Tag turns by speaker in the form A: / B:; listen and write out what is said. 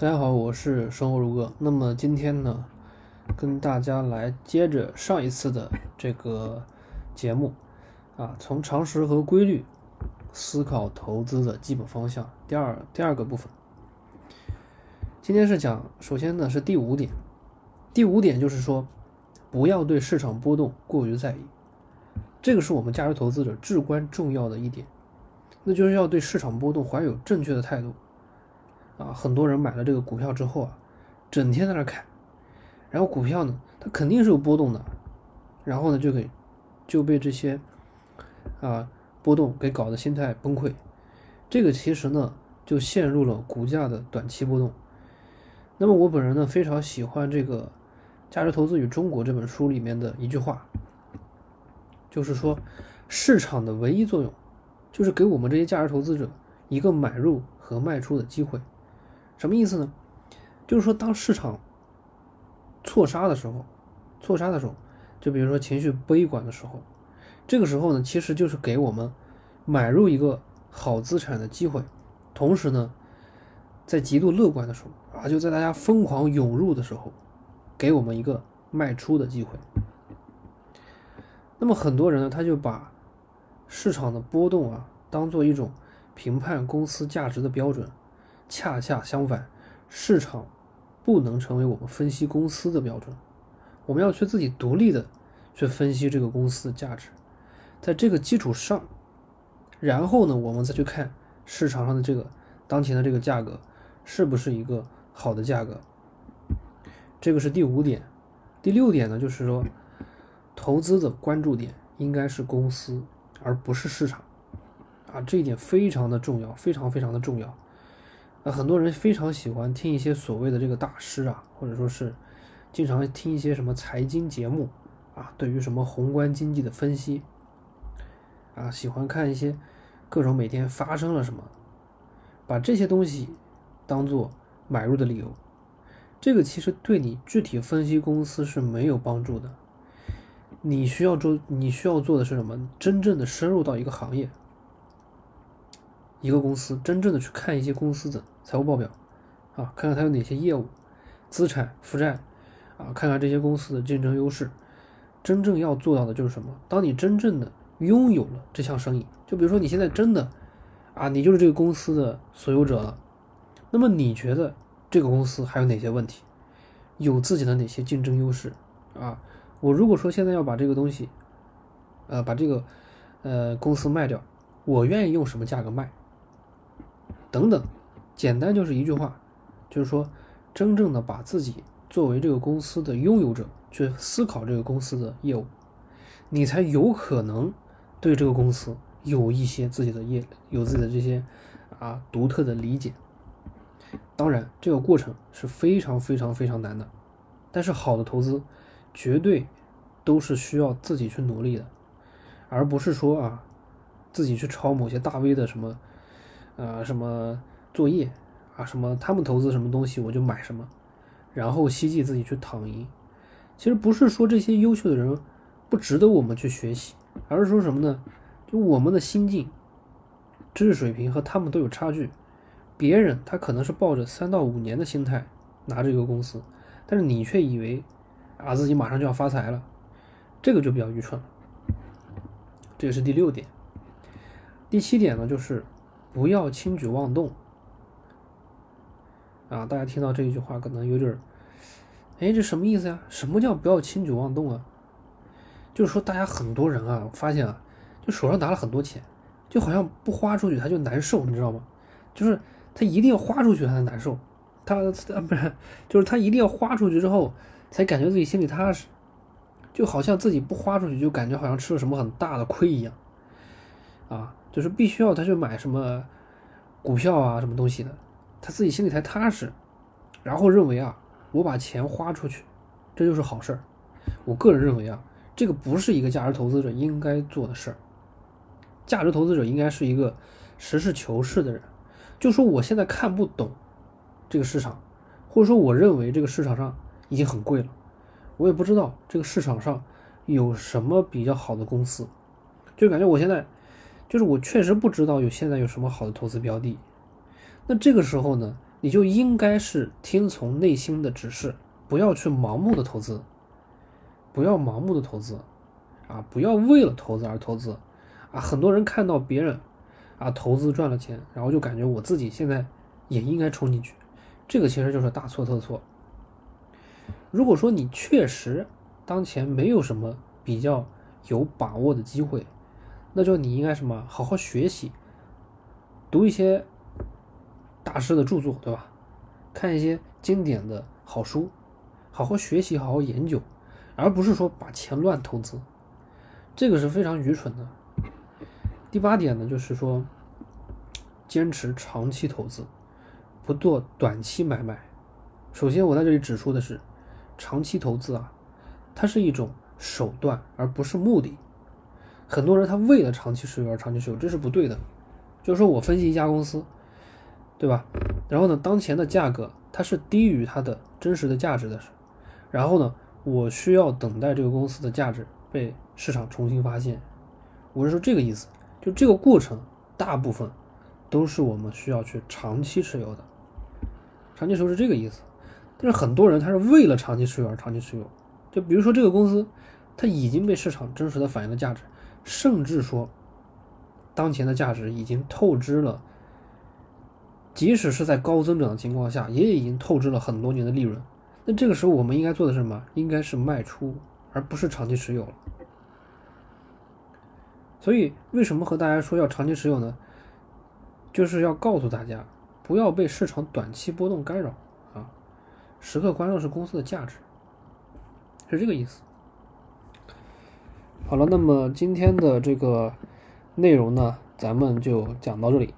A: 大家好，我是生活如歌。那么今天呢，跟大家来接着上一次的这个节目啊，从常识和规律思考投资的基本方向。第二第二个部分，今天是讲，首先呢是第五点，第五点就是说，不要对市场波动过于在意，这个是我们价值投资者至关重要的一点，那就是要对市场波动怀有正确的态度。啊，很多人买了这个股票之后啊，整天在那看，然后股票呢，它肯定是有波动的，然后呢就给就被这些啊波动给搞得心态崩溃，这个其实呢就陷入了股价的短期波动。那么我本人呢非常喜欢这个《价值投资与中国》这本书里面的一句话，就是说市场的唯一作用就是给我们这些价值投资者一个买入和卖出的机会。什么意思呢？就是说，当市场错杀的时候，错杀的时候，就比如说情绪悲观的时候，这个时候呢，其实就是给我们买入一个好资产的机会。同时呢，在极度乐观的时候啊，就在大家疯狂涌入的时候，给我们一个卖出的机会。那么很多人呢，他就把市场的波动啊，当做一种评判公司价值的标准。恰恰相反，市场不能成为我们分析公司的标准。我们要去自己独立的去分析这个公司的价值，在这个基础上，然后呢，我们再去看市场上的这个当前的这个价格是不是一个好的价格。这个是第五点。第六点呢，就是说，投资的关注点应该是公司，而不是市场。啊，这一点非常的重要，非常非常的重要。那很多人非常喜欢听一些所谓的这个大师啊，或者说是经常听一些什么财经节目啊，对于什么宏观经济的分析啊，喜欢看一些各种每天发生了什么，把这些东西当做买入的理由，这个其实对你具体分析公司是没有帮助的。你需要做，你需要做的是什么？真正的深入到一个行业。一个公司真正的去看一些公司的财务报表，啊，看看它有哪些业务、资产、负债，啊，看看这些公司的竞争优势。真正要做到的就是什么？当你真正的拥有了这项生意，就比如说你现在真的，啊，你就是这个公司的所有者了，那么你觉得这个公司还有哪些问题？有自己的哪些竞争优势？啊，我如果说现在要把这个东西，呃，把这个呃公司卖掉，我愿意用什么价格卖？等等，简单就是一句话，就是说，真正的把自己作为这个公司的拥有者去思考这个公司的业务，你才有可能对这个公司有一些自己的业，有自己的这些啊独特的理解。当然，这个过程是非常非常非常难的，但是好的投资绝对都是需要自己去努力的，而不是说啊自己去抄某些大 V 的什么。啊，什么作业啊，什么他们投资什么东西我就买什么，然后希冀自己去躺赢。其实不是说这些优秀的人不值得我们去学习，而是说什么呢？就我们的心境、知识水平和他们都有差距。别人他可能是抱着三到五年的心态拿这个公司，但是你却以为啊自己马上就要发财了，这个就比较愚蠢了。这也是第六点。第七点呢，就是。不要轻举妄动啊！大家听到这一句话，可能有点儿，哎，这什么意思呀？什么叫不要轻举妄动啊？就是说，大家很多人啊，发现啊，就手上拿了很多钱，就好像不花出去他就难受，你知道吗？就是他一定要花出去他才难受，他啊 不是，就是他一定要花出去之后才感觉自己心里踏实，就好像自己不花出去就感觉好像吃了什么很大的亏一样，啊。就是必须要他去买什么股票啊，什么东西的，他自己心里才踏实，然后认为啊，我把钱花出去，这就是好事儿。我个人认为啊，这个不是一个价值投资者应该做的事儿。价值投资者应该是一个实事求是的人，就说我现在看不懂这个市场，或者说我认为这个市场上已经很贵了，我也不知道这个市场上有什么比较好的公司，就感觉我现在。就是我确实不知道有现在有什么好的投资标的，那这个时候呢，你就应该是听从内心的指示，不要去盲目的投资，不要盲目的投资，啊，不要为了投资而投资，啊，很多人看到别人啊投资赚了钱，然后就感觉我自己现在也应该冲进去，这个其实就是大错特错。如果说你确实当前没有什么比较有把握的机会，那就你应该什么好好学习，读一些。大师的著作，对吧？看一些经典的好书，好好学习，好好研究，而不是说把钱乱投资，这个是非常愚蠢的。第八点呢，就是说坚持长期投资，不做短期买卖。首先，我在这里指出的是，长期投资啊，它是一种手段，而不是目的。很多人他为了长期持有而长期持有，这是不对的。就是说我分析一家公司。对吧？然后呢，当前的价格它是低于它的真实的价值的，然后呢，我需要等待这个公司的价值被市场重新发现。我是说这个意思，就这个过程大部分都是我们需要去长期持有的。长期持有是这个意思，但是很多人他是为了长期持有而长期持有。就比如说这个公司，它已经被市场真实的反映了价值，甚至说当前的价值已经透支了。即使是在高增长的情况下，也已经透支了很多年的利润。那这个时候，我们应该做的是什么？应该是卖出，而不是长期持有。所以，为什么和大家说要长期持有呢？就是要告诉大家，不要被市场短期波动干扰啊！时刻关注是公司的价值，是这个意思。好了，那么今天的这个内容呢，咱们就讲到这里。